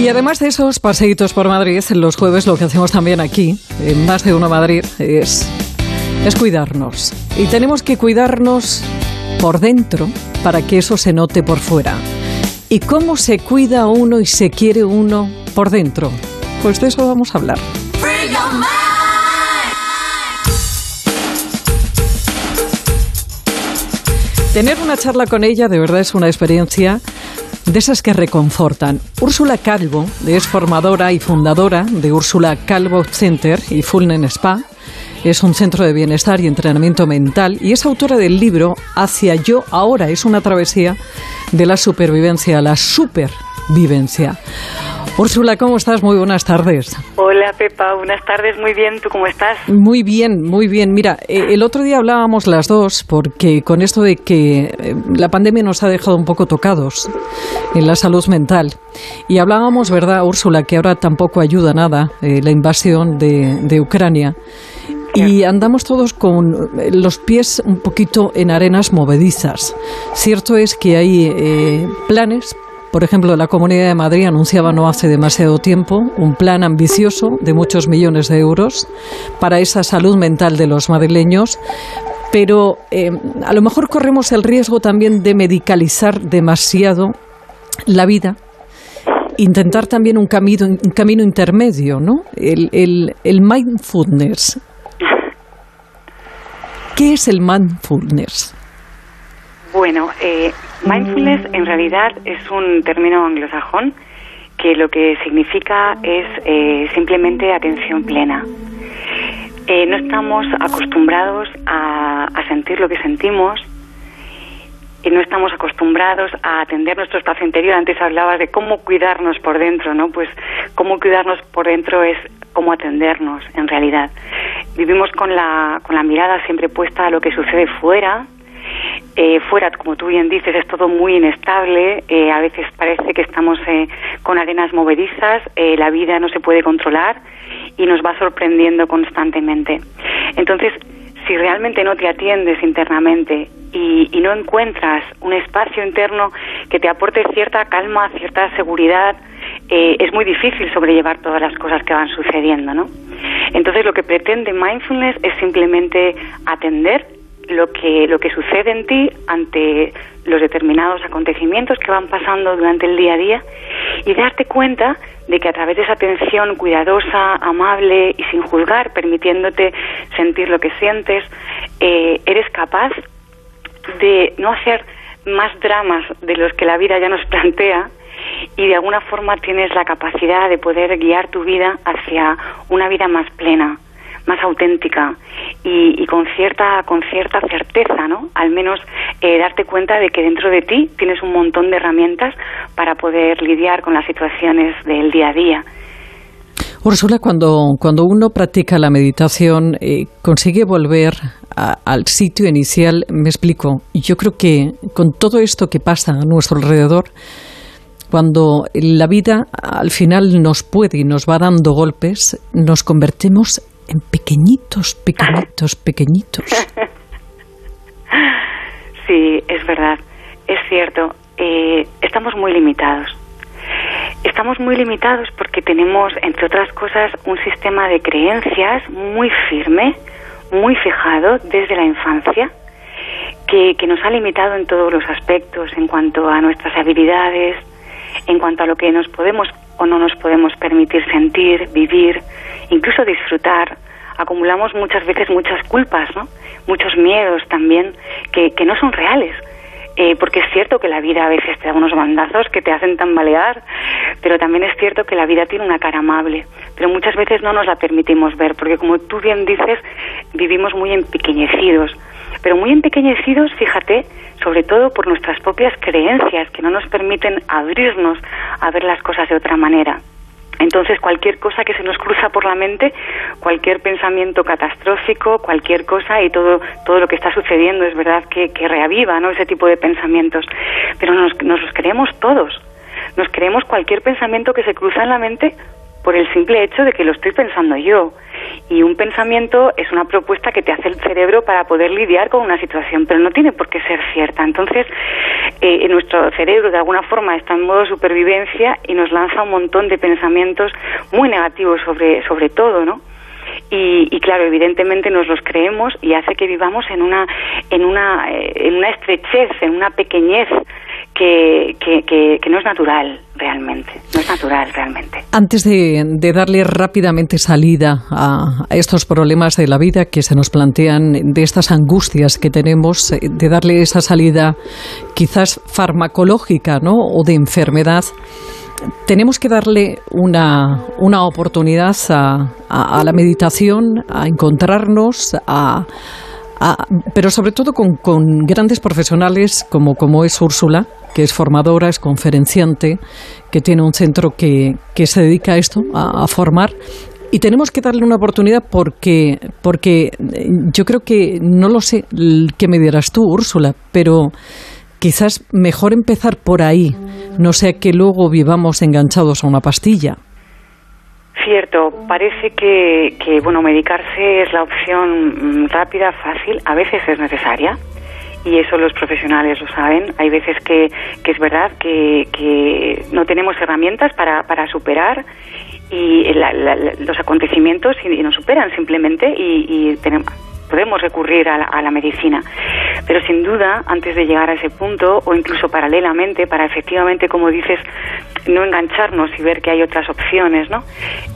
Y además de esos paseitos por Madrid, los jueves lo que hacemos también aquí, en Más de Uno Madrid, es, es cuidarnos. Y tenemos que cuidarnos por dentro para que eso se note por fuera. ¿Y cómo se cuida uno y se quiere uno por dentro? Pues de eso vamos a hablar. Tener una charla con ella de verdad es una experiencia de esas que reconfortan. Úrsula Calvo es formadora y fundadora de Úrsula Calvo Center y Fullnen Spa. Es un centro de bienestar y entrenamiento mental y es autora del libro Hacia yo ahora. Es una travesía de la supervivencia la supervivencia. Úrsula, ¿cómo estás? Muy buenas tardes. Hola, Pepa. Buenas tardes. Muy bien. ¿Tú cómo estás? Muy bien, muy bien. Mira, eh, el otro día hablábamos las dos porque con esto de que eh, la pandemia nos ha dejado un poco tocados en la salud mental. Y hablábamos, ¿verdad, Úrsula, que ahora tampoco ayuda nada eh, la invasión de, Ucrania? Y andamos todos con los pies un poquito en arenas movedizas. Cierto es que hay planes por ejemplo, la Comunidad de Madrid anunciaba no hace demasiado tiempo un plan ambicioso de muchos millones de euros para esa salud mental de los madrileños, pero eh, a lo mejor corremos el riesgo también de medicalizar demasiado la vida, intentar también un camino, un camino intermedio, ¿no? El, el, mindfulness. ¿Qué es el mindfulness? Bueno, eh, mindfulness en realidad es un término anglosajón que lo que significa es eh, simplemente atención plena. Eh, no estamos acostumbrados a, sentir lo que sentimos, y no estamos acostumbrados a atender nuestro espacio interior. Antes hablabas de cómo cuidarnos por dentro, ¿no? Pues cómo cuidarnos por dentro es cómo atendernos, en realidad. Vivimos con la, con la mirada siempre puesta a lo que sucede fuera, eh, fuera, como tú bien dices, es todo muy inestable, eh, a veces parece que estamos eh, con arenas movedizas, la vida no se puede controlar y nos va sorprendiendo constantemente. Entonces, si realmente no te atiendes internamente y, no encuentras un espacio interno que te aporte cierta calma, cierta seguridad, es muy difícil sobrellevar todas las cosas que van sucediendo, ¿no? Entonces, lo que pretende mindfulness es simplemente atender lo que, lo que sucede en ti ante los determinados acontecimientos que van pasando durante el día a día y darte cuenta de que a través de esa atención cuidadosa, amable y sin juzgar, permitiéndote sentir lo que sientes, eh, eres capaz de no hacer más dramas de los que la vida ya nos plantea y de alguna forma tienes la capacidad de poder guiar tu vida hacia una vida más plena, más auténtica y, con cierta con cierta certeza, ¿no? Al menos eh, darte cuenta de que dentro de ti tienes un montón de herramientas para poder lidiar con las situaciones del día a día. Ursula, cuando, cuando uno practica la meditación, eh, consigue volver al sitio inicial, me explico. Yo creo que con todo esto que pasa a nuestro alrededor, cuando la vida al final nos puede y nos va dando golpes, nos convertimos pequeñitos, pequeñitos, pequeñitos. Sí, es verdad, es cierto. Eh, estamos muy limitados. Estamos muy limitados porque tenemos, entre otras cosas, un sistema de creencias muy firme, muy fijado desde la infancia, que, nos ha limitado en todos los aspectos, en cuanto a nuestras habilidades, en cuanto a lo que nos podemos o no nos podemos permitir sentir, vivir, incluso disfrutar. Acumulamos muchas veces muchas culpas, ¿no? muchos miedos también que, que no son reales. Eh, porque es cierto que la vida a veces te da unos bandazos que te hacen tambalear, pero también es cierto que la vida tiene una cara amable, pero muchas veces no nos la permitimos ver, porque como tú bien dices, vivimos muy empequeñecidos, pero muy empequeñecidos, fíjate, sobre todo por nuestras propias creencias que no nos permiten abrirnos a ver las cosas de otra manera. Entonces, cualquier cosa que se nos cruza por la mente, cualquier pensamiento catastrófico, cualquier cosa y todo, todo lo que está sucediendo es verdad que, reaviva ¿no? ese tipo de pensamientos. Pero nos, nos los creemos todos. Nos creemos cualquier pensamiento que se cruza en la mente por el simple hecho de que lo estoy pensando yo. Y un pensamiento es una propuesta que te hace el cerebro para poder lidiar con una situación, pero no tiene por qué ser cierta. Entonces, eh, nuestro cerebro de alguna forma está en modo supervivencia y nos lanza un montón de pensamientos muy negativos sobre, sobre todo, ¿no? Y, claro, evidentemente nos los creemos y hace que vivamos en una, en una, eh, en una estrechez, en una pequeñez que, que, no es natural realmente, no es natural realmente. Antes de, darle rápidamente salida a, estos problemas de la vida que se nos plantean, de estas angustias que tenemos, eh, de darle esa salida quizás farmacológica ¿no? o de enfermedad, tenemos que darle una, una oportunidad a, la meditación, a encontrarnos, a, pero sobre todo con, grandes profesionales como, como es Úrsula, que es formadora, es conferenciante, que tiene un centro que, que se dedica a esto, a, formar. Y tenemos que darle una oportunidad porque, porque yo creo que, no lo sé, qué me dirás tú, Úrsula, pero quizás mejor empezar por ahí, no sea que luego vivamos enganchados a una pastilla. Cierto, parece que, que bueno, medicarse es la opción mm, rápida, fácil, a veces es necesaria y eso los profesionales lo saben. Hay veces que, que es verdad que, que no tenemos herramientas para, para superar y los acontecimientos y, nos superan simplemente y, y tenemos, podemos recurrir a la, medicina. Pero sin duda, antes de llegar a ese punto, o incluso paralelamente, para efectivamente, como dices, no engancharnos y ver que hay otras opciones, ¿no?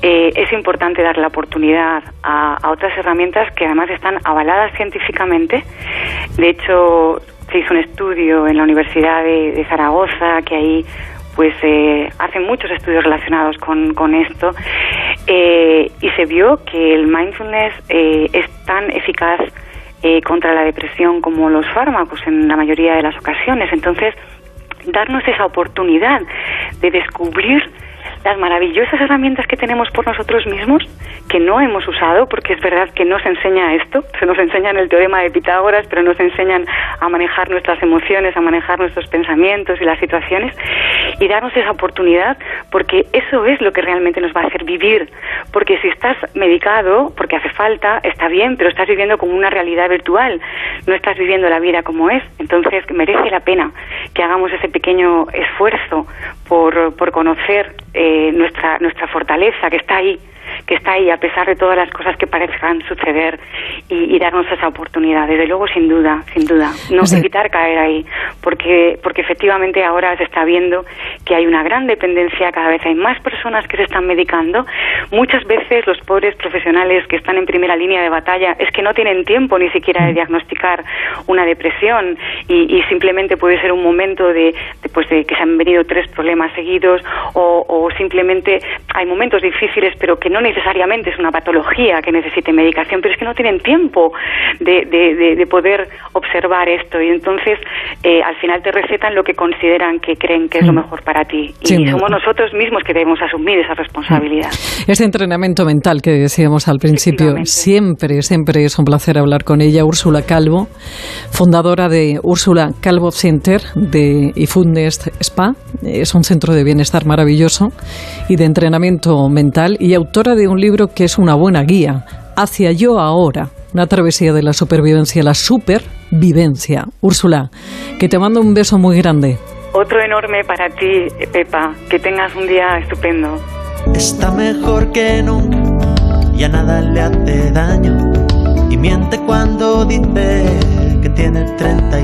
Eh, es importante dar la oportunidad a, otras herramientas que además están avaladas científicamente. De hecho, se hizo un estudio en la Universidad de, Zaragoza que ahí pues eh, hacen muchos estudios relacionados con esto eh, y se vio que el mindfulness eh, es tan eficaz eh, contra la depresión como los fármacos en la mayoría de las ocasiones. Entonces, darnos esa oportunidad de descubrir las maravillosas herramientas que tenemos por nosotros mismos, que no hemos usado, porque es verdad que no se enseña esto, se nos enseña en el teorema de Pitágoras, pero nos enseñan a manejar nuestras emociones, a manejar nuestros pensamientos y las situaciones, y darnos esa oportunidad, porque eso es lo que realmente nos va a hacer vivir, porque si estás medicado, porque hace falta, está bien, pero estás viviendo como una realidad virtual, no estás viviendo la vida como es, entonces merece la pena que hagamos ese pequeño esfuerzo por, por conocer eh, nuestra, nuestra fortaleza que está ahí que está ahí a pesar de todas las cosas que parezcan suceder y, darnos esa oportunidad. Desde luego, sin duda, sin duda, no evitar caer ahí, porque, porque efectivamente ahora se está viendo que hay una gran dependencia, cada vez hay más personas que se están medicando. Muchas veces los pobres profesionales que están en primera línea de batalla es que no tienen tiempo ni siquiera de mm. diagnosticar una depresión y, simplemente puede ser un momento de, pues de que se han venido tres problemas seguidos o, o simplemente hay momentos difíciles pero que no necesariamente es una patología que necesite medicación, pero es que no tienen tiempo de, de, poder observar esto y entonces eh, al final te recetan lo que consideran que creen que es lo mm. Mejor para ti. Y somos nosotros mismos que debemos asumir esa responsabilidad. Mm. Ese entrenamiento mental que decíamos al principio, siempre, siempre es un placer hablar con ella, Úrsula Calvo, fundadora de Úrsula Calvo Center de Ifundest Spa. Es un centro de bienestar maravilloso y de entrenamiento mental y autora de un libro que es una buena guía, Hacia yo ahora, una travesía de la supervivencia, la supervivencia. Úrsula, que te mando un beso muy grande. Otro enorme para ti, Pepa. Que tengas un día estupendo. Está mejor que nunca y a nada le hace daño. Y miente cuando dice que tiene 32